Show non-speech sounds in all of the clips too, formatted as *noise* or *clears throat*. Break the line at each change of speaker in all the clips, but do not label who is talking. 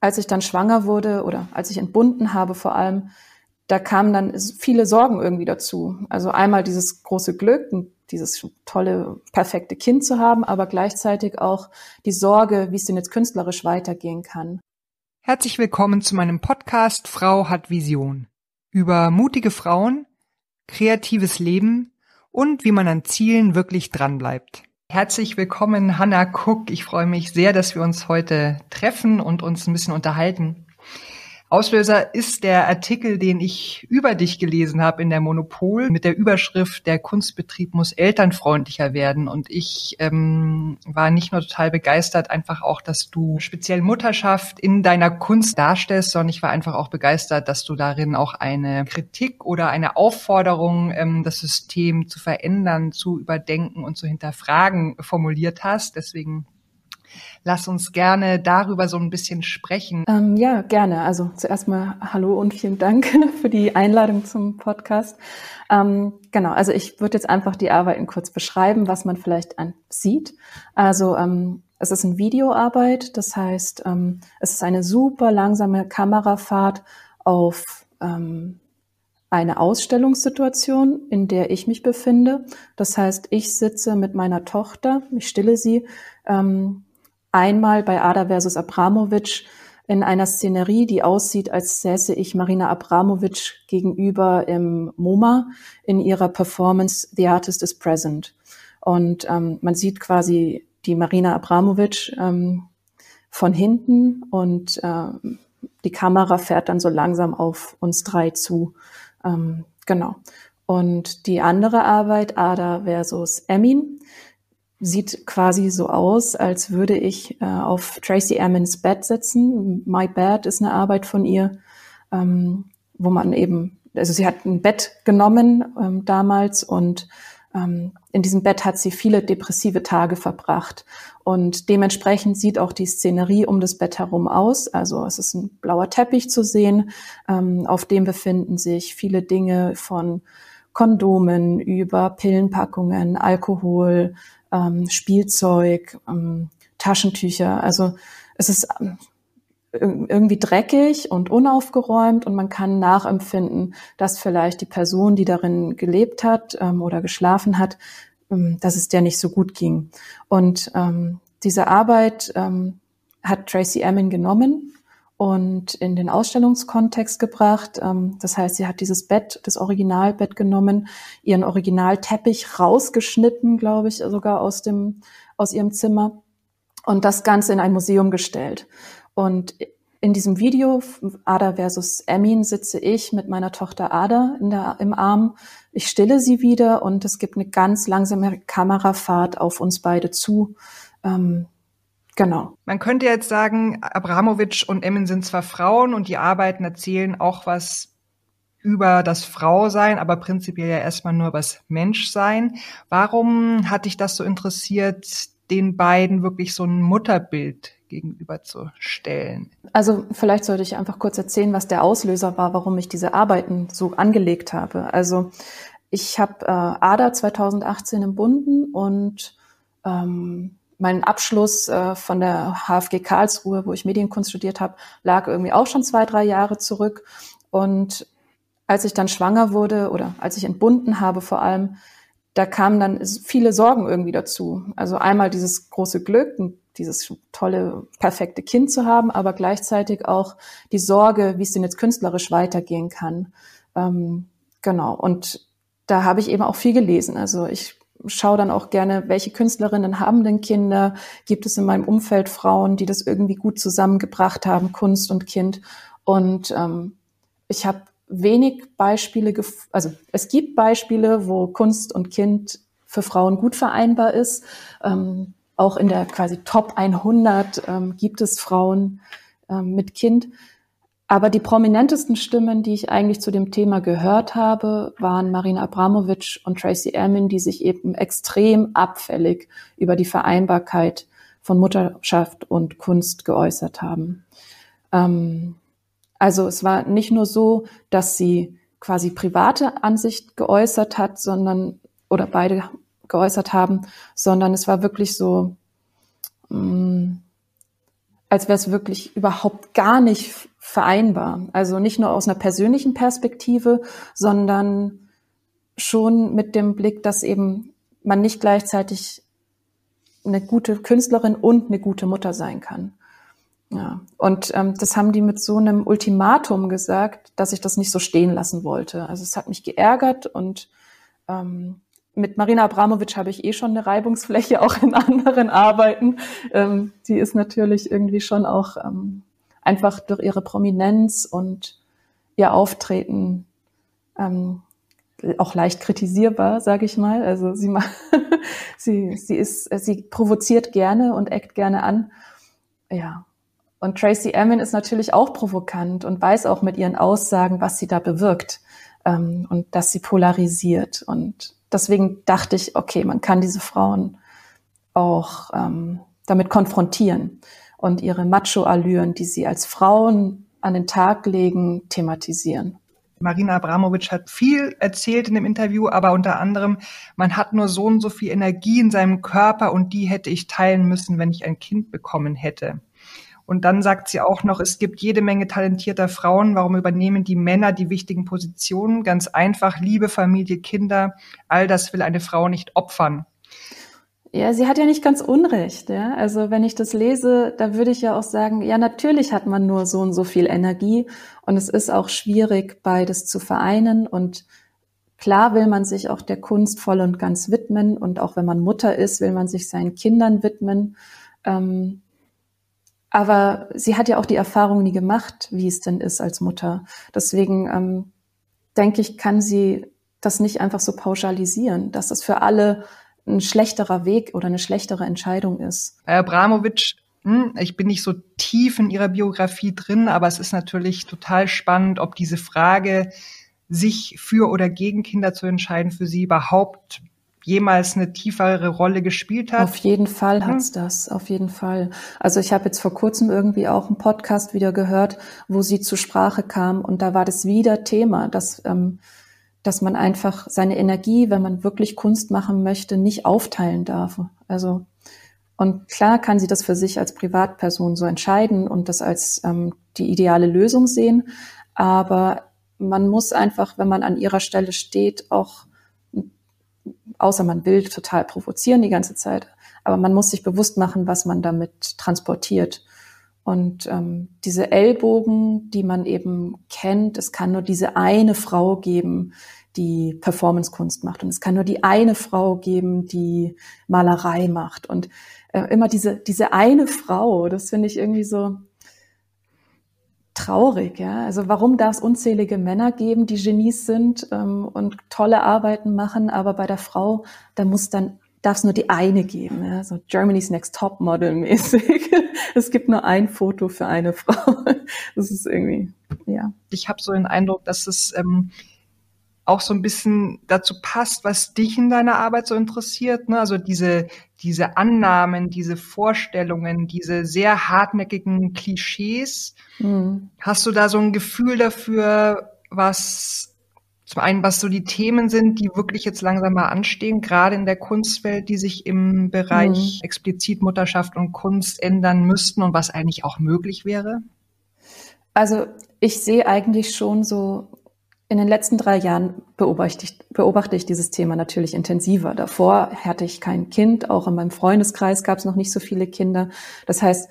als ich dann schwanger wurde oder als ich entbunden habe vor allem, da kamen dann viele Sorgen irgendwie dazu. Also einmal dieses große Glück, dieses tolle, perfekte Kind zu haben, aber gleichzeitig auch die Sorge, wie es denn jetzt künstlerisch weitergehen kann.
Herzlich willkommen zu meinem Podcast Frau hat Vision. Über mutige Frauen, kreatives Leben und wie man an Zielen wirklich dranbleibt. Herzlich willkommen, Hanna Cook. Ich freue mich sehr, dass wir uns heute treffen und uns ein bisschen unterhalten. Auslöser ist der Artikel, den ich über dich gelesen habe in der Monopol mit der Überschrift Der Kunstbetrieb muss elternfreundlicher werden. Und ich ähm, war nicht nur total begeistert, einfach auch, dass du speziell Mutterschaft in deiner Kunst darstellst, sondern ich war einfach auch begeistert, dass du darin auch eine Kritik oder eine Aufforderung, ähm, das System zu verändern, zu überdenken und zu hinterfragen formuliert hast. Deswegen Lass uns gerne darüber so ein bisschen sprechen.
Ähm, ja, gerne. Also zuerst mal Hallo und vielen Dank *laughs* für die Einladung zum Podcast. Ähm, genau, also ich würde jetzt einfach die Arbeiten kurz beschreiben, was man vielleicht an sieht. Also ähm, es ist eine Videoarbeit, das heißt, ähm, es ist eine super langsame Kamerafahrt auf ähm, eine Ausstellungssituation, in der ich mich befinde. Das heißt, ich sitze mit meiner Tochter, ich stille sie ähm, einmal bei Ada versus Abramovic in einer Szenerie, die aussieht, als säße ich Marina Abramovic gegenüber im MoMA in ihrer Performance The Artist is Present. Und ähm, man sieht quasi die Marina Abramovic ähm, von hinten und ähm, die Kamera fährt dann so langsam auf uns drei zu. Ähm, genau. Und die andere Arbeit, Ada versus Emin, sieht quasi so aus, als würde ich äh, auf Tracy Emin's Bett sitzen. My Bed ist eine Arbeit von ihr, ähm, wo man eben, also sie hat ein Bett genommen ähm, damals und ähm, in diesem Bett hat sie viele depressive Tage verbracht. Und dementsprechend sieht auch die Szenerie um das Bett herum aus. Also es ist ein blauer Teppich zu sehen, ähm, auf dem befinden sich viele Dinge von Kondomen über Pillenpackungen, Alkohol, ähm, Spielzeug, ähm, Taschentücher. Also es ist ähm, irgendwie dreckig und unaufgeräumt und man kann nachempfinden, dass vielleicht die Person, die darin gelebt hat ähm, oder geschlafen hat, ähm, dass es der nicht so gut ging. Und ähm, diese Arbeit ähm, hat Tracy Emin genommen und in den Ausstellungskontext gebracht. Ähm, das heißt, sie hat dieses Bett, das Originalbett genommen, ihren Originalteppich rausgeschnitten, glaube ich, sogar aus dem, aus ihrem Zimmer und das Ganze in ein Museum gestellt. Und in diesem Video Ada versus Emin sitze ich mit meiner Tochter Ada der, im Arm. Ich stille sie wieder und es gibt eine ganz langsame Kamerafahrt auf uns beide zu. Ähm, Genau.
Man könnte jetzt sagen, Abramowitsch und Emmen sind zwar Frauen und die Arbeiten erzählen auch was über das Frausein, aber prinzipiell ja erstmal nur über das Menschsein. Warum hat dich das so interessiert, den beiden wirklich so ein Mutterbild gegenüberzustellen?
Also vielleicht sollte ich einfach kurz erzählen, was der Auslöser war, warum ich diese Arbeiten so angelegt habe. Also ich habe äh, ADA 2018 im Bunden und ähm, mein Abschluss äh, von der HFG Karlsruhe, wo ich Medienkunst studiert habe, lag irgendwie auch schon zwei, drei Jahre zurück. Und als ich dann schwanger wurde oder als ich entbunden habe vor allem, da kamen dann viele Sorgen irgendwie dazu. Also einmal dieses große Glück, dieses tolle, perfekte Kind zu haben, aber gleichzeitig auch die Sorge, wie es denn jetzt künstlerisch weitergehen kann. Ähm, genau. Und da habe ich eben auch viel gelesen. Also ich schaue dann auch gerne, welche Künstlerinnen haben denn Kinder? Gibt es in meinem Umfeld Frauen, die das irgendwie gut zusammengebracht haben, Kunst und Kind? Und ähm, ich habe wenig Beispiele, also es gibt Beispiele, wo Kunst und Kind für Frauen gut vereinbar ist. Ähm, auch in der quasi Top 100 ähm, gibt es Frauen ähm, mit Kind. Aber die prominentesten Stimmen, die ich eigentlich zu dem Thema gehört habe, waren Marina Abramovic und Tracy Emin, die sich eben extrem abfällig über die Vereinbarkeit von Mutterschaft und Kunst geäußert haben. Ähm, also es war nicht nur so, dass sie quasi private Ansicht geäußert hat, sondern oder beide geäußert haben, sondern es war wirklich so, mh, mm, als wäre es wirklich überhaupt gar nicht vereinbar. Also nicht nur aus einer persönlichen Perspektive, sondern schon mit dem Blick, dass eben man nicht gleichzeitig eine gute Künstlerin und eine gute Mutter sein kann. Ja, und ähm, das haben die mit so einem Ultimatum gesagt, dass ich das nicht so stehen lassen wollte. Also es hat mich geärgert und ähm, mit Marina Abramovic habe ich eh schon eine Reibungsfläche auch in anderen Arbeiten. Ähm, die ist natürlich irgendwie schon auch ähm, einfach durch ihre Prominenz und ihr Auftreten ähm, auch leicht kritisierbar, sage ich mal. Also sie, *laughs* sie, sie ist, sie provoziert gerne und eckt gerne an. Ja. Und Tracy Emin ist natürlich auch provokant und weiß auch mit ihren Aussagen, was sie da bewirkt ähm, und dass sie polarisiert. Und deswegen dachte ich, okay, man kann diese Frauen auch ähm, damit konfrontieren und ihre Macho-Allüren, die sie als Frauen an den Tag legen, thematisieren.
Marina Abramovic hat viel erzählt in dem Interview, aber unter anderem, man hat nur so und so viel Energie in seinem Körper und die hätte ich teilen müssen, wenn ich ein Kind bekommen hätte. Und dann sagt sie auch noch, es gibt jede Menge talentierter Frauen. Warum übernehmen die Männer die wichtigen Positionen? Ganz einfach, Liebe, Familie, Kinder, all das will eine Frau nicht opfern.
Ja, sie hat ja nicht ganz Unrecht. Ja? Also wenn ich das lese, da würde ich ja auch sagen, ja, natürlich hat man nur so und so viel Energie und es ist auch schwierig, beides zu vereinen. Und klar will man sich auch der Kunst voll und ganz widmen und auch wenn man Mutter ist, will man sich seinen Kindern widmen. Ähm, aber sie hat ja auch die Erfahrung nie gemacht, wie es denn ist als Mutter. Deswegen ähm, denke ich, kann sie das nicht einfach so pauschalisieren, dass das für alle ein schlechterer Weg oder eine schlechtere Entscheidung ist.
Herr Abramovic, hm, ich bin nicht so tief in Ihrer Biografie drin, aber es ist natürlich total spannend, ob diese Frage, sich für oder gegen Kinder zu entscheiden, für Sie überhaupt jemals eine tiefere Rolle gespielt hat?
Auf jeden Fall hat's hm. das, auf jeden Fall. Also ich habe jetzt vor kurzem irgendwie auch einen Podcast wieder gehört, wo sie zur Sprache kam und da war das wieder Thema, dass ähm, dass man einfach seine Energie, wenn man wirklich Kunst machen möchte, nicht aufteilen darf. Also und klar kann sie das für sich als Privatperson so entscheiden und das als ähm, die ideale Lösung sehen. Aber man muss einfach, wenn man an ihrer Stelle steht, auch, außer man will total provozieren die ganze Zeit, aber man muss sich bewusst machen, was man damit transportiert. Und ähm, diese Ellbogen, die man eben kennt, es kann nur diese eine Frau geben, die Performancekunst macht. Und es kann nur die eine Frau geben, die Malerei macht. Und äh, immer diese, diese eine Frau, das finde ich irgendwie so traurig. Ja? Also warum darf es unzählige Männer geben, die Genies sind ähm, und tolle Arbeiten machen, aber bei der Frau, da muss dann darf es nur die eine geben, ja? so Germany's Next Top Model mäßig. *laughs* es gibt nur ein Foto für eine Frau. *laughs* Das ist irgendwie, ja.
Ich habe so den Eindruck, dass es ähm, auch so ein bisschen dazu passt, was dich in deiner Arbeit so interessiert. Ne? Also diese, diese Annahmen, diese Vorstellungen, diese sehr hartnäckigen Klischees. Mhm. Hast du da so ein Gefühl dafür, was zum einen, was so die Themen sind, die wirklich jetzt langsam mal anstehen, gerade in der Kunstwelt, die sich im Bereich mhm. explizit Mutterschaft und Kunst ändern müssten und was eigentlich auch möglich wäre?
Also ich sehe eigentlich schon so in den letzten drei Jahren beobachte ich, beobachte ich dieses Thema natürlich intensiver. Davor hatte ich kein Kind, auch in meinem Freundeskreis gab es noch nicht so viele Kinder. Das heißt,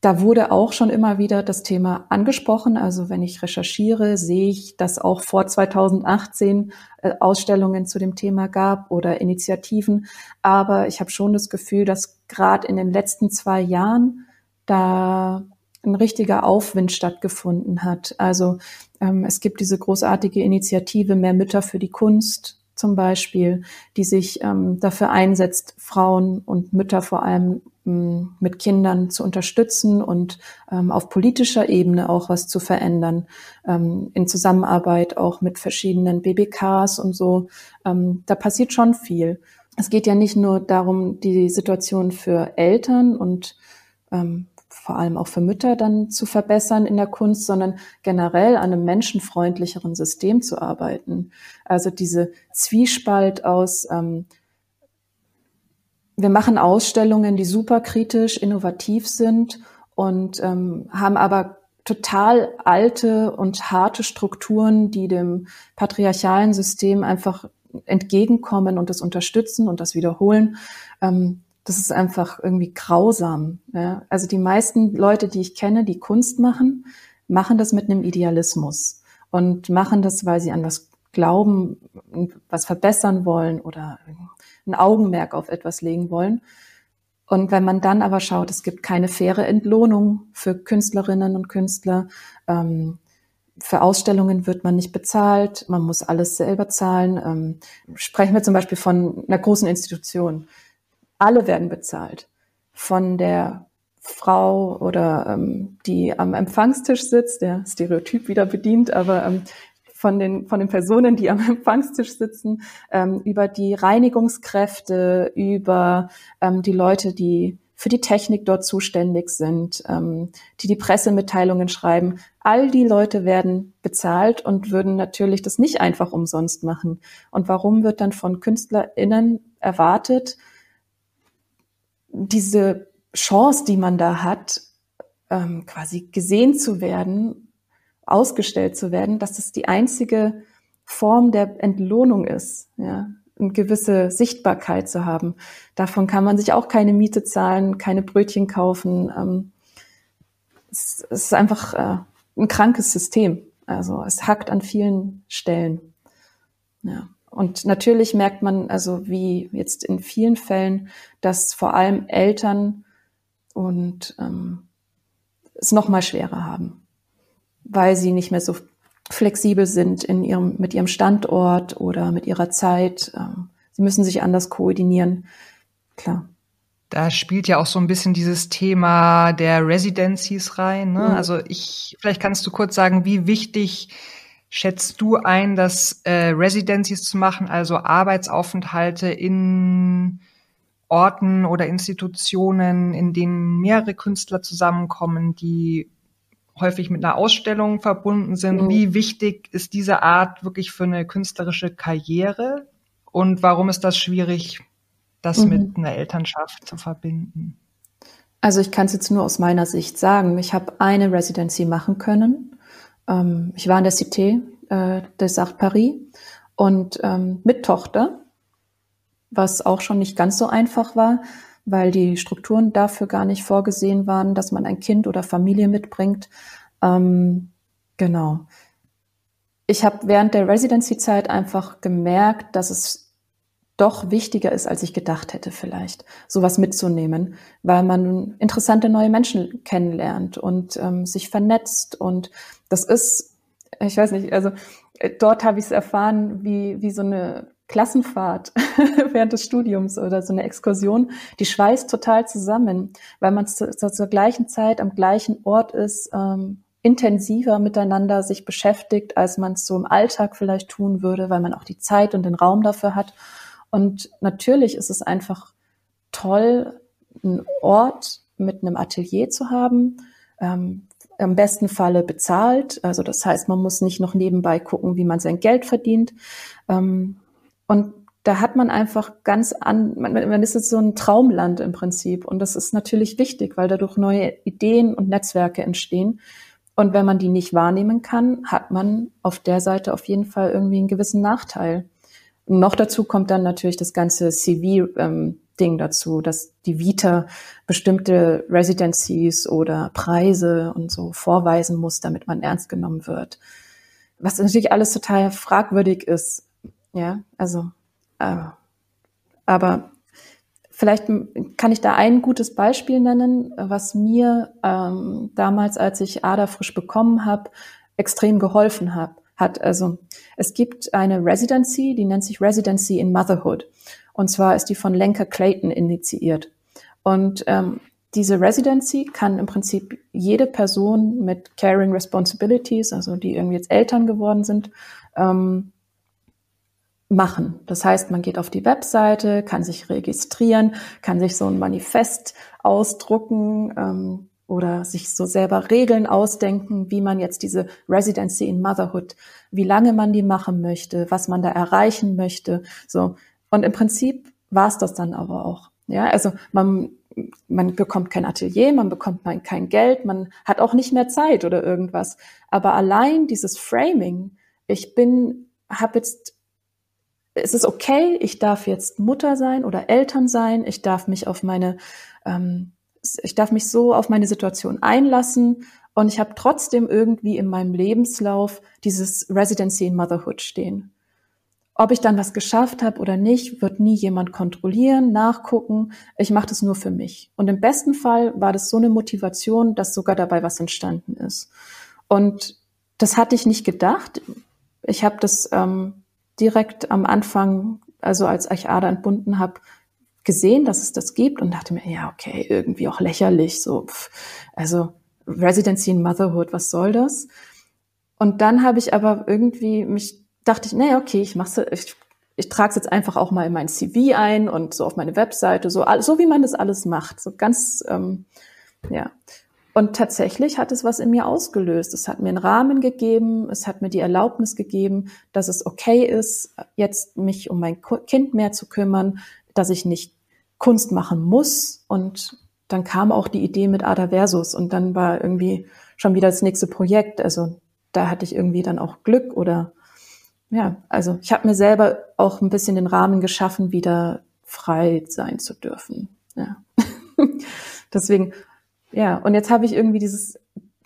da wurde auch schon immer wieder das Thema angesprochen. Also wenn ich recherchiere, sehe ich, dass auch vor 2018 äh, Ausstellungen zu dem Thema gab oder Initiativen. Aber ich habe schon das Gefühl, dass gerade in den letzten zwei Jahren da ein richtiger Aufwind stattgefunden hat. Also ähm, es gibt diese großartige Initiative Mehr Mütter für die Kunst zum Beispiel, die sich ähm, dafür einsetzt, Frauen und Mütter vor allem ähm, mit Kindern zu unterstützen und ähm, auf politischer Ebene auch was zu verändern, ähm, in Zusammenarbeit auch mit verschiedenen BBKs und so. Ähm, da passiert schon viel. Es geht ja nicht nur darum, die Situation für Eltern und ähm, vor allem auch für Mütter dann zu verbessern in der Kunst, sondern generell an einem menschenfreundlicheren System zu arbeiten. Also diese Zwiespalt aus, ähm, wir machen Ausstellungen, die super kritisch, innovativ sind und ähm, haben aber total alte und harte Strukturen, die dem patriarchalen System einfach entgegenkommen und das unterstützen und das wiederholen. Ähm, das ist einfach irgendwie grausam. Ja? Also die meisten Leute, die ich kenne, die Kunst machen, machen das mit einem Idealismus und machen das, weil sie an was glauben, was verbessern wollen oder ein Augenmerk auf etwas legen wollen. Und wenn man dann aber schaut, es gibt keine faire Entlohnung für Künstlerinnen und Künstler, ähm, für Ausstellungen wird man nicht bezahlt, man muss alles selber zahlen. Ähm, sprechen wir zum Beispiel von einer großen Institution. Alle werden bezahlt. Von der Frau oder ähm, die am Empfangstisch sitzt, der Stereotyp wieder bedient, aber ähm, von den, von den Personen, die am *laughs* Empfangstisch sitzen, ähm, über die Reinigungskräfte, über ähm, die Leute, die für die Technik dort zuständig sind, ähm, die die Pressemitteilungen schreiben. All die Leute werden bezahlt und würden natürlich das nicht einfach umsonst machen. Und warum wird dann von KünstlerInnen erwartet, diese Chance, die man da hat, ähm, quasi gesehen zu werden ausgestellt zu werden, dass es die einzige Form der Entlohnung ist, ja, eine gewisse Sichtbarkeit zu haben. Davon kann man sich auch keine Miete zahlen, keine Brötchen kaufen. Ähm, es, es, ist einfach äh, ein krankes System. Also es hackt an vielen Stellen. Ja. Und natürlich merkt man, also wie jetzt in vielen Fällen, dass vor allem Eltern und ähm, es noch mal schwerer haben weil sie nicht mehr so flexibel sind in ihrem, mit ihrem Standort oder mit ihrer Zeit. Ähm, sie müssen sich anders koordinieren. Klar.
Da spielt ja auch so ein bisschen dieses Thema der Residencies rein. Ne? Mhm. Also ich, vielleicht kannst du kurz sagen, wie wichtig schätzt du ein, dass äh, Residencies zu machen, also Arbeitsaufenthalte in Orten oder Institutionen, in denen mehrere Künstler zusammenkommen, die häufig mit einer Ausstellung verbunden sind. Mhm. Wie wichtig ist diese Art wirklich für eine künstlerische Karriere? Und warum ist das schwierig, das mhm. mit einer Elternschaft zu verbinden?
Also ich kann es jetzt nur aus meiner Sicht sagen. Ich habe eine Residency machen können. Ähm, ich war in der Cité äh, des Arts Paris und ähm, mit Tochter, was auch schon nicht ganz so einfach war, weil die Strukturen dafür gar nicht vorgesehen waren, dass man ein Kind oder Familie mitbringt. Ähm, genau. Ich habe während der Residency-Zeit einfach gemerkt, dass es doch wichtiger ist, als ich gedacht hätte vielleicht, sowas mitzunehmen, weil man interessante neue Menschen kennenlernt und ähm, sich vernetzt. Und das ist, ich weiß nicht, also äh, dort habe ich es erfahren, wie, wie so eine Klassenfahrt *laughs* während des Studiums oder so eine Exkursion, die schweißt total zusammen, weil man zu, zur gleichen Zeit am gleichen Ort ist, ähm, intensiver miteinander sich beschäftigt, als man es so im Alltag vielleicht tun würde, weil man auch die Zeit und den Raum dafür hat. Und natürlich ist es einfach toll, einen Ort mit einem Atelier zu haben, ähm, im besten Falle bezahlt. Also das heißt, man muss nicht noch nebenbei gucken, wie man sein Geld verdient. Ähm, und da hat man einfach ganz an, man, man ist jetzt so ein Traumland im Prinzip. Und das ist natürlich wichtig, weil dadurch neue Ideen und Netzwerke entstehen. Und wenn man die nicht wahrnehmen kann, hat man auf der Seite auf jeden Fall irgendwie einen gewissen Nachteil. Noch dazu kommt dann natürlich das ganze CV-Ding ähm, dazu, dass die Vita bestimmte Residencies oder Preise und so vorweisen muss, damit man ernst genommen wird. Was natürlich alles total fragwürdig ist. Ja, also, äh, aber vielleicht kann ich da ein gutes Beispiel nennen, was mir ähm, damals, als ich Ada frisch bekommen habe, extrem geholfen hat. Hat. Also es gibt eine Residency, die nennt sich Residency in Motherhood. Und zwar ist die von Lenker Clayton initiiert. Und ähm, diese Residency kann im Prinzip jede Person mit Caring Responsibilities, also die irgendwie jetzt Eltern geworden sind, ähm, machen. Das heißt, man geht auf die Webseite, kann sich registrieren, kann sich so ein Manifest ausdrucken ähm, oder sich so selber Regeln ausdenken, wie man jetzt diese Residency in Motherhood, wie lange man die machen möchte, was man da erreichen möchte. So und im Prinzip war es das dann aber auch. Ja, also man man bekommt kein Atelier, man bekommt kein Geld, man hat auch nicht mehr Zeit oder irgendwas. Aber allein dieses Framing, ich bin, habe jetzt, es ist okay, ich darf jetzt Mutter sein oder Eltern sein, ich darf mich auf meine, ähm, ich darf mich so auf meine Situation einlassen und ich habe trotzdem irgendwie in meinem Lebenslauf dieses Residency in Motherhood stehen. Ob ich dann was geschafft habe oder nicht, wird nie jemand kontrollieren, nachgucken. Ich mache das nur für mich. Und im besten Fall war das so eine Motivation, dass sogar dabei was entstanden ist. Und das hatte ich nicht gedacht. Ich habe das ähm, direkt am Anfang, also als ich Ada entbunden habe, gesehen, dass es das gibt und dachte mir, ja, okay, irgendwie auch lächerlich, so, pff, also Residency in Motherhood, was soll das? Und dann habe ich aber irgendwie mich dachte ich, nee, okay, ich mache ich, ich trage es jetzt einfach auch mal in mein CV ein und so auf meine Webseite, so, so wie man das alles macht, so ganz, ähm, ja. Und tatsächlich hat es was in mir ausgelöst. Es hat mir einen Rahmen gegeben, es hat mir die Erlaubnis gegeben, dass es okay ist, jetzt mich um mein Kind mehr zu kümmern, dass ich nicht Kunst machen muss. Und dann kam auch die Idee mit Ada Versus und dann war irgendwie schon wieder das nächste Projekt. Also da hatte ich irgendwie dann auch Glück oder ja, also ich habe mir selber auch ein bisschen den Rahmen geschaffen, wieder frei sein zu dürfen. Ja. *laughs* Deswegen, ja, und jetzt habe ich irgendwie dieses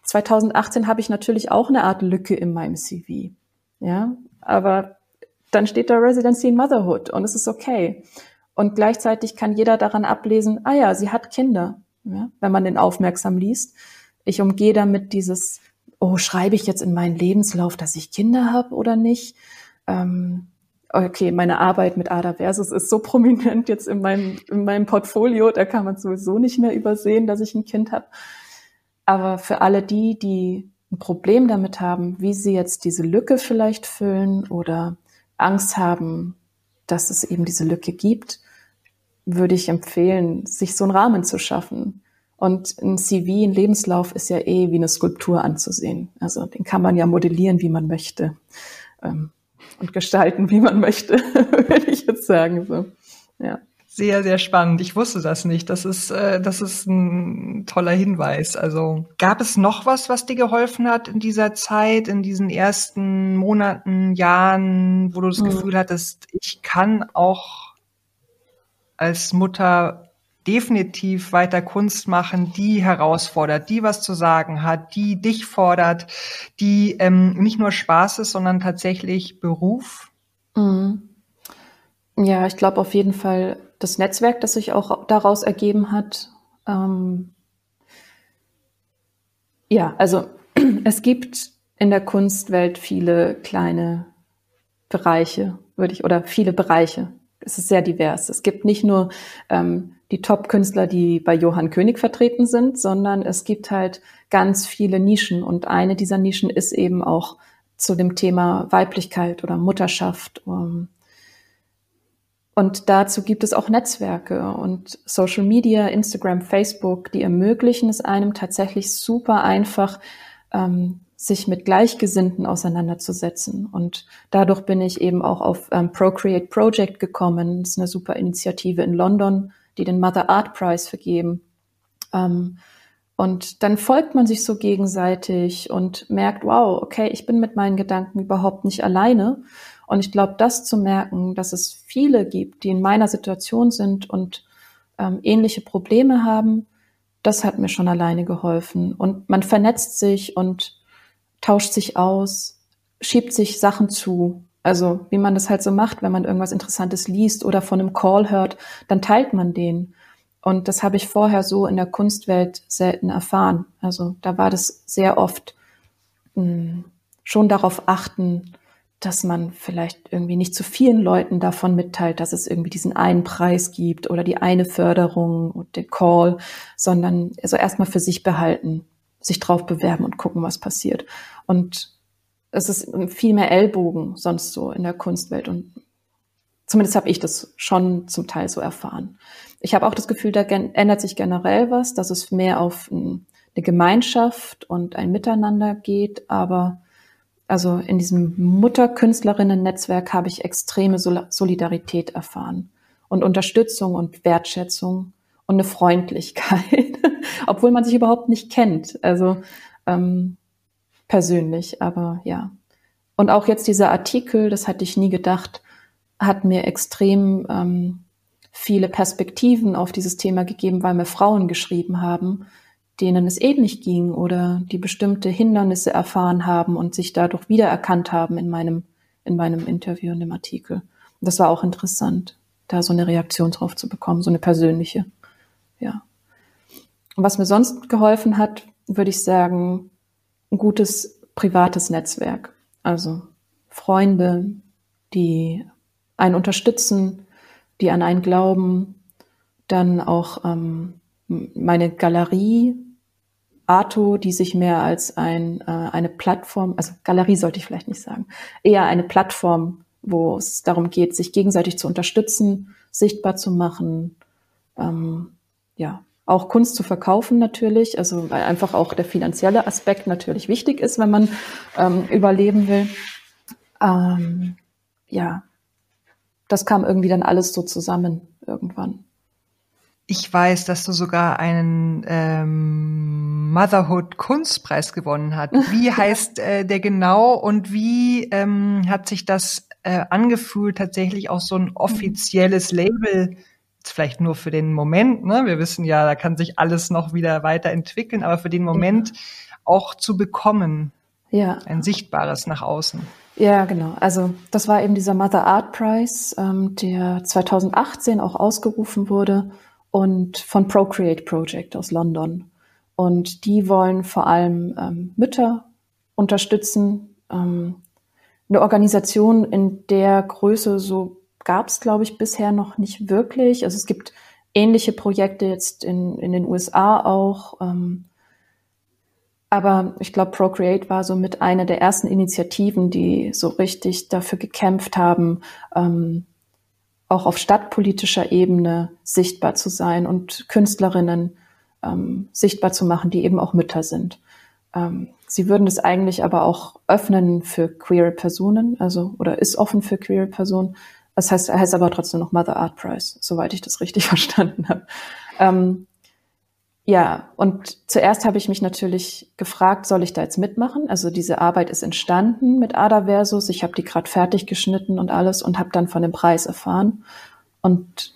2018 habe ich natürlich auch eine Art Lücke in meinem CV. Ja, aber dann steht da Residency in Motherhood und es ist okay. Und gleichzeitig kann jeder daran ablesen, ah ja, sie hat Kinder, ja, wenn man den aufmerksam liest. Ich umgehe damit dieses oh, schreibe ich jetzt in meinen Lebenslauf, dass ich Kinder habe oder nicht? Ähm, okay, meine Arbeit mit Ada Versus ist so *laughs* prominent jetzt in meinem, in meinem Portfolio, da kann man sowieso nicht mehr übersehen, dass ich ein Kind habe. Aber für alle die, die ein Problem damit haben, wie sie jetzt diese Lücke vielleicht füllen oder Angst haben, dass es eben diese Lücke gibt, würde ich empfehlen, sich so einen Rahmen zu schaffen. Und ein CV, ein Lebenslauf ist ja eh wie eine Skulptur anzusehen. Also den kann man ja modellieren, wie man möchte. Ähm, und gestalten, wie man möchte, *laughs* würde ich jetzt sagen. So. Ja.
Sehr, sehr spannend. Ich wusste das nicht. Das ist, äh, das ist ein toller Hinweis. Also gab es noch was, was dir geholfen hat in dieser Zeit, in diesen ersten Monaten, Jahren, wo du das mhm. Gefühl hattest, ich kann auch als Mutter definitiv weiter Kunst machen, die herausfordert, die was zu sagen hat, die dich fordert, die ähm, nicht nur Spaß ist, sondern tatsächlich Beruf?
Mhm. Ja, ich glaube auf jeden Fall das Netzwerk, das sich auch daraus ergeben hat. Ähm ja, also *clears throat* es gibt in der Kunstwelt viele kleine Bereiche, würde ich, oder viele Bereiche. Es ist sehr divers. Es gibt nicht nur ähm, die Top-Künstler, die bei Johann König vertreten sind, sondern es gibt halt ganz viele Nischen. Und eine dieser Nischen ist eben auch zu dem Thema Weiblichkeit oder Mutterschaft. Ähm, und dazu gibt es auch Netzwerke und Social Media, Instagram, Facebook, die ermöglichen es einem tatsächlich super einfach, ähm, sich mit Gleichgesinnten auseinanderzusetzen. Und dadurch bin ich eben auch auf ähm, Procreate Project gekommen. Das ist eine super Initiative in London, die den Mother Art Prize vergeben. Ähm, und dann folgt man sich so gegenseitig und merkt, wow, okay, ich bin mit meinen Gedanken überhaupt nicht alleine. Und ich glaube, das zu merken, dass es viele gibt, die in meiner Situation sind und ähm, ähnliche Probleme haben, das hat mir schon alleine geholfen. Und man vernetzt sich und tauscht sich aus, schiebt sich Sachen zu. Also wie man das halt so macht, wenn man irgendwas Interessantes liest oder von einem Call hört, dann teilt man den. Und das habe ich vorher so in der Kunstwelt selten erfahren. Also da war das sehr oft mh, hm, schon darauf achten, dass man vielleicht irgendwie nicht zu vielen Leuten davon mitteilt, dass es irgendwie diesen einen Preis gibt oder die eine Förderung und den Call, sondern also erstmal für sich behalten, sich drauf bewerben und gucken, was passiert. Und es ist viel mehr Ellbogen sonst so in der Kunstwelt und zumindest habe ich das schon zum Teil so erfahren. Ich habe auch das Gefühl, da ändert sich generell was, dass es mehr auf eine Gemeinschaft und ein Miteinander geht, aber also in diesem Mutterkünstlerinnen-Netzwerk habe ich extreme Solidarität erfahren und Unterstützung und Wertschätzung und eine Freundlichkeit, *laughs* obwohl man sich überhaupt nicht kennt. Also ähm, persönlich, aber ja. Und auch jetzt dieser Artikel, das hatte ich nie gedacht, hat mir extrem ähm, viele Perspektiven auf dieses Thema gegeben, weil mir Frauen geschrieben haben, denen es ähnlich ging oder die bestimmte Hindernisse erfahren haben und sich dadurch wiedererkannt haben in meinem, in meinem Interview in dem Artikel. Und das war auch interessant, da so eine Reaktion drauf zu bekommen, so eine persönliche. Ja. Und was mir sonst geholfen hat, würde ich sagen, ein gutes privates Netzwerk. Also Freunde, die einen unterstützen, die an einen glauben. Dann auch ähm, meine Galerie, Arto, die sich mehr als ein, äh, eine Plattform, also Galerie sollte ich vielleicht nicht sagen, eher eine Plattform, wo es darum geht, sich gegenseitig zu unterstützen, sichtbar zu machen, ähm, ja, auch Kunst zu verkaufen natürlich, also weil einfach auch der finanzielle Aspekt natürlich wichtig ist, wenn man ähm, überleben will. Ähm, ja, das kam irgendwie dann alles so zusammen irgendwann.
Ich weiß, dass du sogar einen ähm, Motherhood Kunstpreis gewonnen hast. *laughs* Wie heißt äh, der genau und wie ähm, hat sich das äh, angefühlt, tatsächlich auch so ein offizielles Label, vielleicht nur für den Moment, ne? Wir wissen ja, da kann sich alles noch wieder weiterentwickeln, aber für den Moment ja. auch zu bekommen. Ja. Ein sichtbares nach außen.
Ja, genau. Also das war eben dieser Mother Art Prize, ähm, der 2018 auch ausgerufen wurde und von Procreate Project aus London. Und die wollen vor allem ähm, Mütter unterstützen. Ähm, eine Organisation in der Größe so gab es, glaube ich, bisher noch nicht wirklich. Also es gibt ähnliche Projekte jetzt in, in den USA auch. Ähm, aber ich glaube, Procreate war so mit einer der ersten Initiativen, die so richtig dafür gekämpft haben, ähm, auch auf stadtpolitischer Ebene sichtbar zu sein und Künstlerinnen ähm, sichtbar zu machen, die eben auch Mütter sind. Ähm, sie würden es eigentlich aber auch öffnen für queere Personen, also oder ist offen für queere Personen. Das heißt, heißt aber trotzdem noch Mother Art Prize, soweit ich das richtig *laughs* verstanden habe. Ähm, ja, und zuerst habe ich mich natürlich gefragt, soll ich da jetzt mitmachen? Also diese Arbeit ist entstanden mit Ada Versus. Ich habe die gerade fertig geschnitten und alles und habe dann von dem Preis erfahren und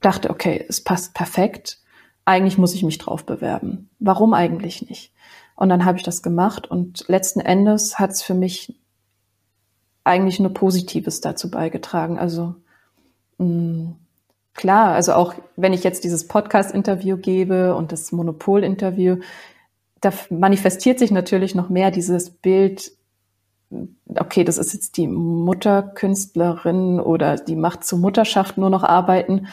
dachte, okay, es passt perfekt. Eigentlich muss ich mich drauf bewerben. Warum eigentlich nicht? Und dann habe ich das gemacht und letzten Endes hat es für mich eigentlich nur Positives dazu beigetragen. Also mh, mm, Klar, also auch wenn ich jetzt dieses Podcast-Interview gebe und das Monopol-Interview, da manifestiert sich natürlich noch mehr dieses Bild, okay, das ist jetzt die Mutterkünstlerin oder die macht zur Mutterschaft nur noch arbeiten.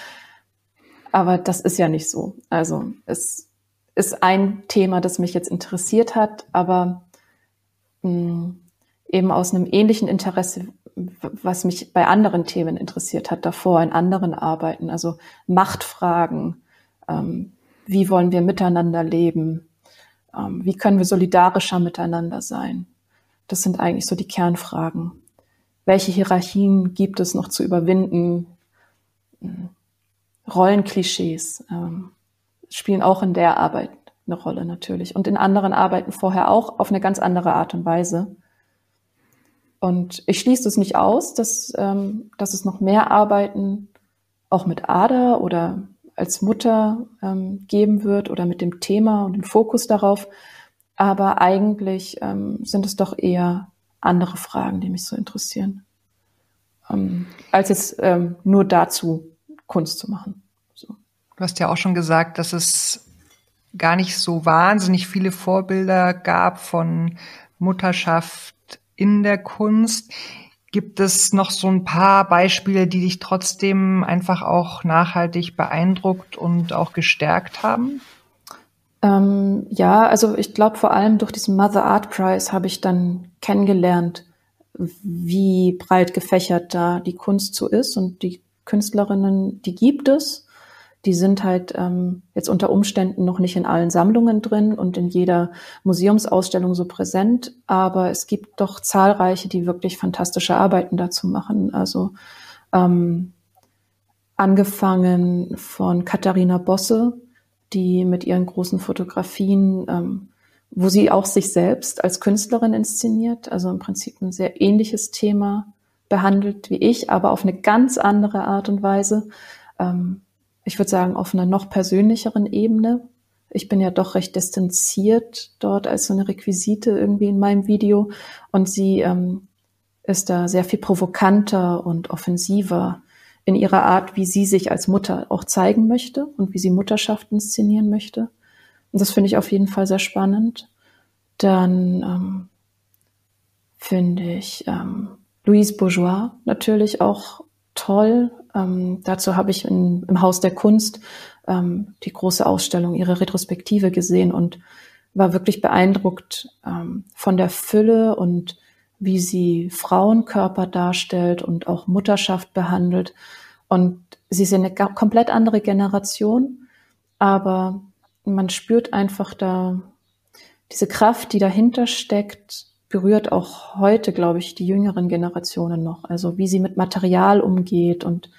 Aber das ist ja nicht so. Also es ist ein Thema, das mich jetzt interessiert hat, aber mh, hm, eben aus einem ähnlichen Interesse was mich bei anderen Themen interessiert hat, davor in anderen Arbeiten, also Machtfragen, ähm, wie wollen wir miteinander leben, ähm, wie können wir solidarischer miteinander sein. Das sind eigentlich so die Kernfragen. Welche Hierarchien gibt es noch zu überwinden? Hm, Rollenklischees ähm, spielen auch in der Arbeit eine Rolle natürlich und in anderen Arbeiten vorher auch auf eine ganz andere Art und Weise. Und ich schließe es nicht aus, dass, ähm, dass es noch mehr Arbeiten auch mit Ada oder als Mutter ähm, geben wird oder mit dem Thema und dem Fokus darauf. Aber eigentlich ähm, sind es doch eher andere Fragen, die mich so interessieren, ähm, als jetzt ähm, nur dazu Kunst zu machen. So.
Du hast ja auch schon gesagt, dass es gar nicht so wahnsinnig viele Vorbilder gab von Mutterschaft in der Kunst. Gibt es noch so ein paar Beispiele, die dich trotzdem einfach auch nachhaltig beeindruckt und auch gestärkt haben?
Ähm, ja, also ich glaube vor allem durch diesen Mother Art Prize habe ich dann kennengelernt, wie breit gefächert da die Kunst so ist und die Künstlerinnen, die gibt es die sind halt ähm, jetzt unter Umständen noch nicht in allen Sammlungen drin und in jeder Museumsausstellung so präsent, aber es gibt doch zahlreiche, die wirklich fantastische Arbeiten dazu machen. Also ähm, angefangen von Katharina Bosse, die mit ihren großen Fotografien, ähm, wo sie auch sich selbst als Künstlerin inszeniert, also im Prinzip ein sehr ähnliches Thema behandelt wie ich, aber auf eine ganz andere Art und Weise. Ähm, ich würde sagen, auf einer noch persönlicheren Ebene. Ich bin ja doch recht distanziert dort als so eine Requisite irgendwie in meinem Video und sie ähm, ist da sehr viel provokanter und offensiver in ihrer Art, wie sie sich als Mutter auch zeigen möchte und wie sie Mutterschaft inszenieren möchte. Und das finde ich auf jeden Fall sehr spannend. Dann ähm, finde ich ähm, Louise Bourgeois natürlich auch toll. Ähm, dazu habe ich in, im Haus der Kunst ähm, die große Ausstellung, ihre Retrospektive gesehen und war wirklich beeindruckt ähm, von der Fülle und wie sie Frauenkörper darstellt und auch Mutterschaft behandelt. Und sie ist eine komplett andere Generation, aber man spürt einfach da diese Kraft, die dahinter steckt, berührt auch heute, glaube ich, die jüngeren Generationen noch. Also wie sie mit Material umgeht und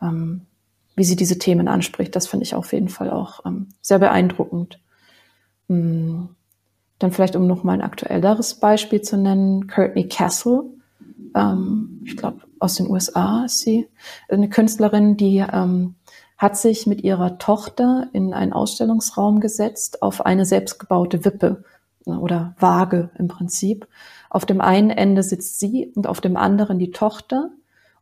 ähm, wie sie diese Themen anspricht, das finde ich auf jeden Fall auch ähm, sehr beeindruckend. Mhm. Dann vielleicht, um noch mal ein aktuelleres Beispiel zu nennen, Courtney Castle. Ähm, ich glaube, aus den USA ist sie eine Künstlerin, die ähm, hat sich mit ihrer Tochter in einen Ausstellungsraum gesetzt auf eine selbstgebaute Wippe oder Waage im Prinzip. Auf dem einen Ende sitzt sie und auf dem anderen die Tochter.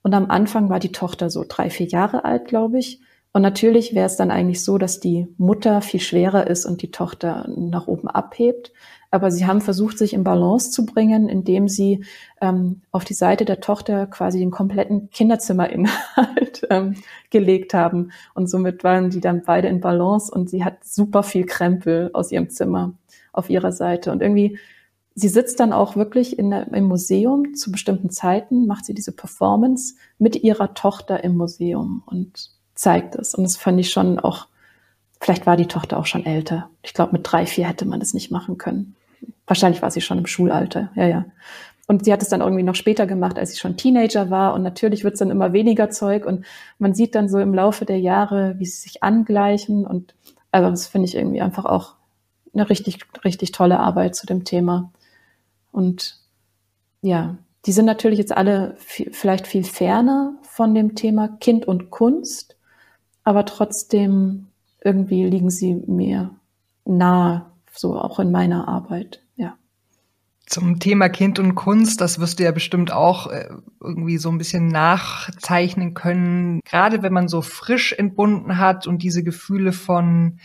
Und am Anfang war die Tochter so drei, vier Jahre alt, glaube ich. Und natürlich wäre es dann eigentlich so, dass die Mutter viel schwerer ist und die Tochter nach oben abhebt. Aber sie haben versucht, sich in Balance zu bringen, indem sie ähm, auf die Seite der Tochter quasi den kompletten Kinderzimmerinhalt *laughs* ähm, gelegt haben. Und somit waren die dann beide in Balance und sie hat super viel Krempel aus ihrem Zimmer auf ihrer Seite. Und irgendwie, sie sitzt dann auch wirklich in der, im Museum zu bestimmten Zeiten, macht sie diese Performance mit ihrer Tochter im Museum und zeigt es. Und das fand ich schon auch, vielleicht war die Tochter auch schon älter. Ich glaube, mit drei, vier hätte man das nicht machen können. Wahrscheinlich war sie schon im Schulalter, ja, ja. Und sie hat es dann irgendwie noch später gemacht, als sie schon Teenager war. Und natürlich wird es dann immer weniger Zeug. Und man sieht dann so im Laufe der Jahre, wie sie sich angleichen. Und also das finde ich irgendwie einfach auch eine richtig, richtig tolle Arbeit zu dem Thema. Und ja, die sind natürlich jetzt alle viel, vielleicht viel ferner von dem Thema Kind und Kunst, aber trotzdem irgendwie liegen sie mir nahe, so auch in meiner Arbeit, ja.
Zum Thema Kind und Kunst, das wirst du ja bestimmt auch äh, irgendwie so ein bisschen nachzeichnen können. Gerade wenn man so frisch entbunden hat und diese Gefühle von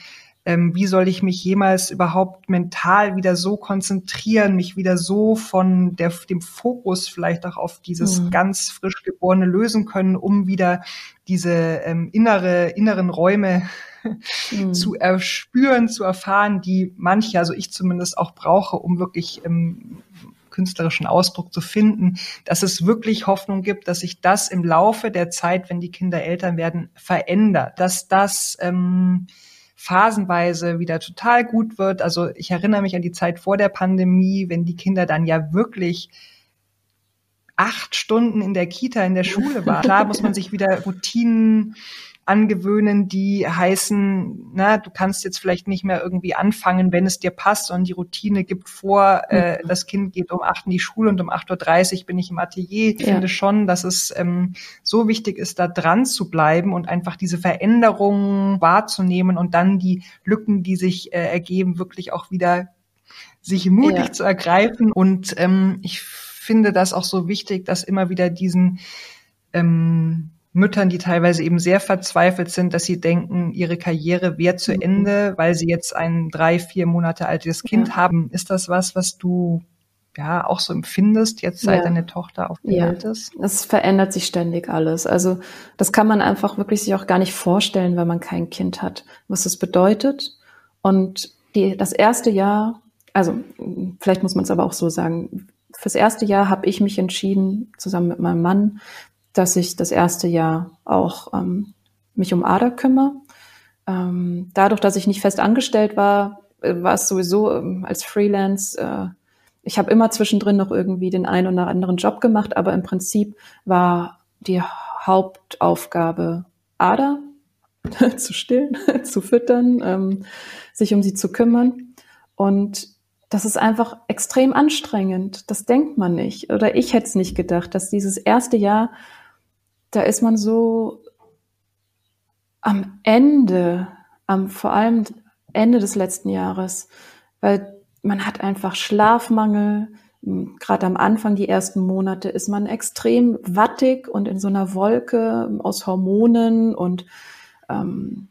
ähm, wie soll ich mich jemals überhaupt mental wieder so konzentrieren, mich wieder so von der, dem Fokus vielleicht auch auf dieses mhm. ganz frisch geborene lösen können, um wieder diese ähm, innere, inneren Räume mhm. zu erspüren, zu erfahren, die manche, also ich zumindest auch brauche, um wirklich ähm, künstlerischen Ausdruck zu finden, dass es wirklich Hoffnung gibt, dass sich das im Laufe der Zeit, wenn die Kinder Eltern werden, verändert, dass das ähm, phasenweise wieder total gut wird. Also ich erinnere mich an die Zeit vor der Pandemie, wenn die Kinder dann ja wirklich acht Stunden in der Kita, in der Schule waren. Klar muss man sich wieder Routinen angewöhnen, die heißen, na, du kannst jetzt vielleicht nicht mehr irgendwie anfangen, wenn es dir passt, sondern die Routine gibt vor, äh, mhm. das Kind geht um acht in die Schule und um 8.30 Uhr bin ich im Atelier. Ich ja. finde schon, dass es ähm, so wichtig ist, da dran zu bleiben und einfach diese Veränderungen wahrzunehmen und dann die Lücken, die sich äh, ergeben, wirklich auch wieder sich mutig ja. zu ergreifen. Und ähm, ich finde das auch so wichtig, dass immer wieder diesen ähm, Müttern, die teilweise eben sehr verzweifelt sind, dass sie denken, ihre Karriere wäre zu mhm. Ende, weil sie jetzt ein drei, vier Monate altes Kind ja. haben. Ist das was, was du ja auch so empfindest, jetzt seit ja. deine Tochter auf der ja. Welt ist?
Es verändert sich ständig alles. Also das kann man einfach wirklich sich auch gar nicht vorstellen, wenn man kein Kind hat, was das bedeutet. Und die, das erste Jahr, also vielleicht muss man es aber auch so sagen, fürs erste Jahr habe ich mich entschieden, zusammen mit meinem Mann, dass ich das erste Jahr auch ähm, mich um Ada kümmere. Ähm, dadurch, dass ich nicht fest angestellt war, äh, war es sowieso ähm, als Freelance. Äh, ich habe immer zwischendrin noch irgendwie den einen oder anderen Job gemacht, aber im Prinzip war die Hauptaufgabe Ader *laughs* zu stillen, *laughs* zu füttern, ähm, sich um sie zu kümmern. Und das ist einfach extrem anstrengend. Das denkt man nicht. Oder ich hätte es nicht gedacht, dass dieses erste Jahr, da ist man so am Ende, am vor allem Ende des letzten Jahres, weil man hat einfach Schlafmangel. Gerade am Anfang, die ersten Monate, ist man extrem wattig und in so einer Wolke aus Hormonen und ähm,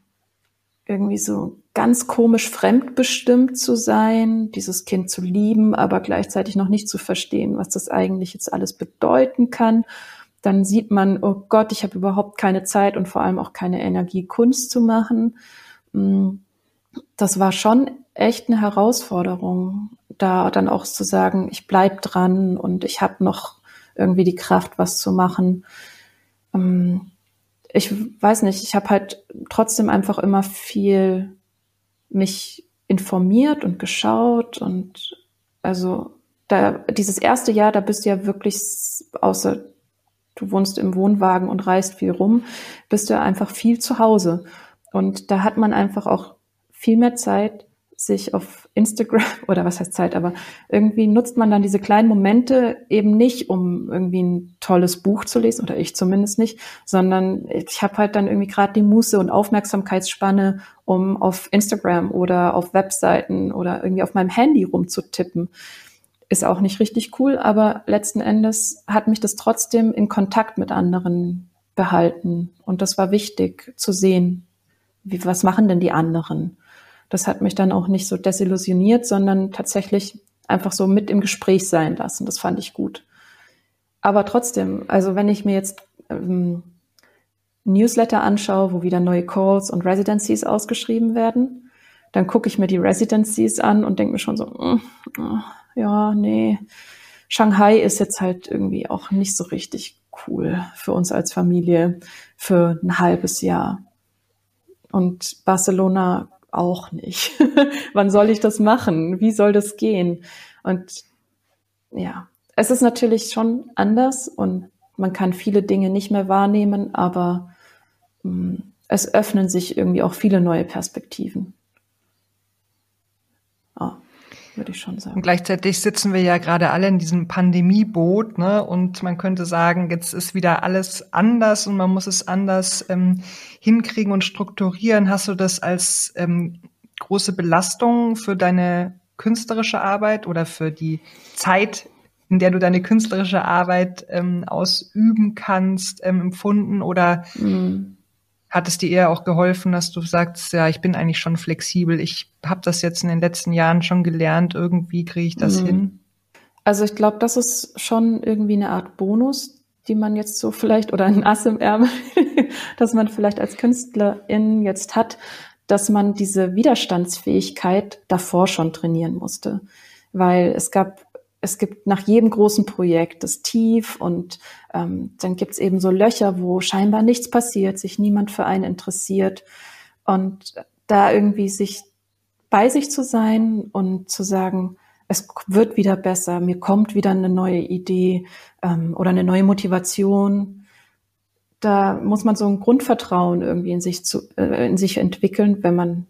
irgendwie so ganz komisch fremdbestimmt zu sein, dieses Kind zu lieben, aber gleichzeitig noch nicht zu verstehen, was das eigentlich jetzt alles bedeuten kann. Dann sieht man, oh Gott, ich habe überhaupt keine Zeit und vor allem auch keine Energie, Kunst zu machen. Mm, das war schon echt eine Herausforderung, da dann auch zu sagen, ich bleib dran und ich habe noch irgendwie die Kraft, was zu machen. Ähm, ich weiß nicht, ich habe halt trotzdem einfach immer viel mich informiert und geschaut und also da dieses erste Jahr, da bist du ja wirklich außer du wohnst im Wohnwagen und reist viel rum, bist du einfach viel zu Hause und da hat man einfach auch viel mehr Zeit sich auf Instagram *laughs* oder was heißt Zeit, aber irgendwie nutzt man dann diese kleinen Momente eben nicht, um irgendwie ein tolles Buch zu lesen oder ich zumindest nicht, sondern ich habe halt dann irgendwie gerade die Muße und Aufmerksamkeitsspanne, um auf Instagram oder auf Webseiten oder irgendwie auf meinem Handy rumzutippen. Ist auch nicht richtig cool, aber letzten Endes hat mich das trotzdem in Kontakt mit anderen behalten und das war wichtig zu sehen, wie, was machen denn die anderen? das hat mich dann auch nicht so desillusioniert, sondern tatsächlich einfach so mit im Gespräch sein lassen. Das fand ich gut. Aber trotzdem, also wenn ich mir jetzt ähm, Newsletter anschaue, wo wieder neue Calls und Residencies ausgeschrieben werden, dann gucke ich mir die Residencies an und denke mir schon so, mm, mm, ja, nee, Shanghai ist jetzt halt irgendwie auch nicht so richtig cool für uns als Familie für ein halbes Jahr. Und Barcelona auch nicht. *laughs* Wann soll ich das machen? Wie soll das gehen? Und ja, es ist natürlich schon anders und man kann viele Dinge nicht mehr wahrnehmen, aber mh, mm, es öffnen sich irgendwie auch viele neue Perspektiven.
Ah, würde ich schon sagen. Und gleichzeitig sitzen wir ja gerade alle in diesem Pandemieboot, ne? Und man könnte sagen, jetzt ist wieder alles anders und man muss es anders ähm, hinkriegen und strukturieren. Hast du das als ähm, große Belastung für deine künstlerische Arbeit oder für die Zeit, in der du deine künstlerische Arbeit ähm, ausüben kannst, ähm, empfunden? Oder mhm hat es dir eher auch geholfen, dass du sagst, ja, ich bin eigentlich schon flexibel, ich habe das jetzt in den letzten Jahren schon gelernt, irgendwie kriege ich das mhm. hin?
Also ich glaube, das ist schon irgendwie eine Art Bonus, die man jetzt so vielleicht, oder ein Ass im Ärmel, *laughs* dass man vielleicht als Künstlerin jetzt hat, dass man diese Widerstandsfähigkeit davor schon trainieren musste. Weil es gab es gibt nach jedem großen Projekt das Tief und ähm, dann gibt es eben so Löcher, wo scheinbar nichts passiert, sich niemand für einen interessiert. Und da irgendwie sich bei sich zu sein und zu sagen, es wird wieder besser, mir kommt wieder eine neue Idee ähm, oder eine neue Motivation. Da muss man so ein Grundvertrauen irgendwie in sich zu, äh, in sich entwickeln, wenn man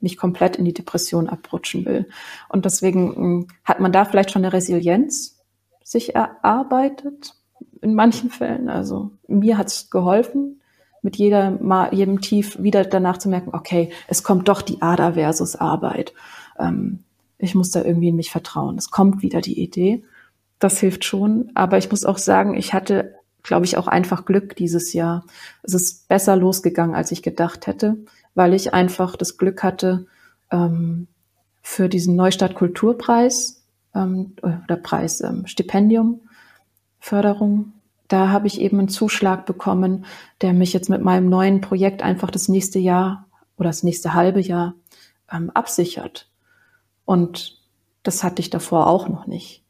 nicht komplett in die Depression abrutschen will. Und deswegen hm, hat man da vielleicht schon eine Resilienz sich erarbeitet in manchen Fällen. Also mir hat es geholfen, mit jeder, mal, jedem Tief wieder danach zu merken, okay, es kommt doch die Ader versus Arbeit. Ähm, ich muss da irgendwie in mich vertrauen. Es kommt wieder die Idee. Das hilft schon. Aber ich muss auch sagen, ich hatte, glaube ich, auch einfach Glück dieses Jahr. Es ist besser losgegangen, als ich gedacht hätte weil ich einfach das Glück hatte, ähm, für diesen Neustadt Kulturpreis ähm, oder Preis ähm, Stipendium Förderung. Da habe ich eben einen Zuschlag bekommen, der mich jetzt mit meinem neuen Projekt einfach das nächste Jahr oder das nächste halbe Jahr ähm, absichert. Und das hatte ich davor auch noch nicht.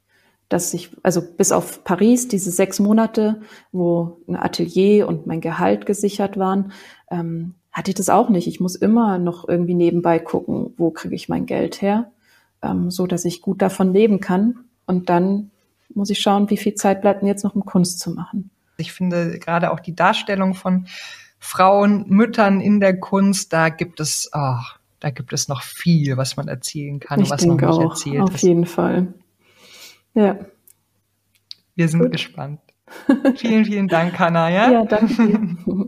Dass ich, also bis auf Paris, diese sechs Monate, wo ein Atelier und mein Gehalt gesichert waren, ähm, hatte ich das auch nicht. Ich muss immer noch irgendwie nebenbei gucken, wo kriege ich mein Geld her, ähm, so dass ich gut davon leben kann. Und dann muss ich schauen, wie viel Zeit bleibt mir jetzt noch, um Kunst zu machen.
Ich finde gerade auch die Darstellung von Frauen, Müttern in der Kunst, da gibt es, oh, da gibt es noch viel, was man erzielen kann,
ich
was man
nicht
auch, erzielt.
Auf
ist.
jeden Fall. Ja.
Wir sind Gut. gespannt. vielen, vielen Dank, Hanna. Ja,
ja danke. *laughs*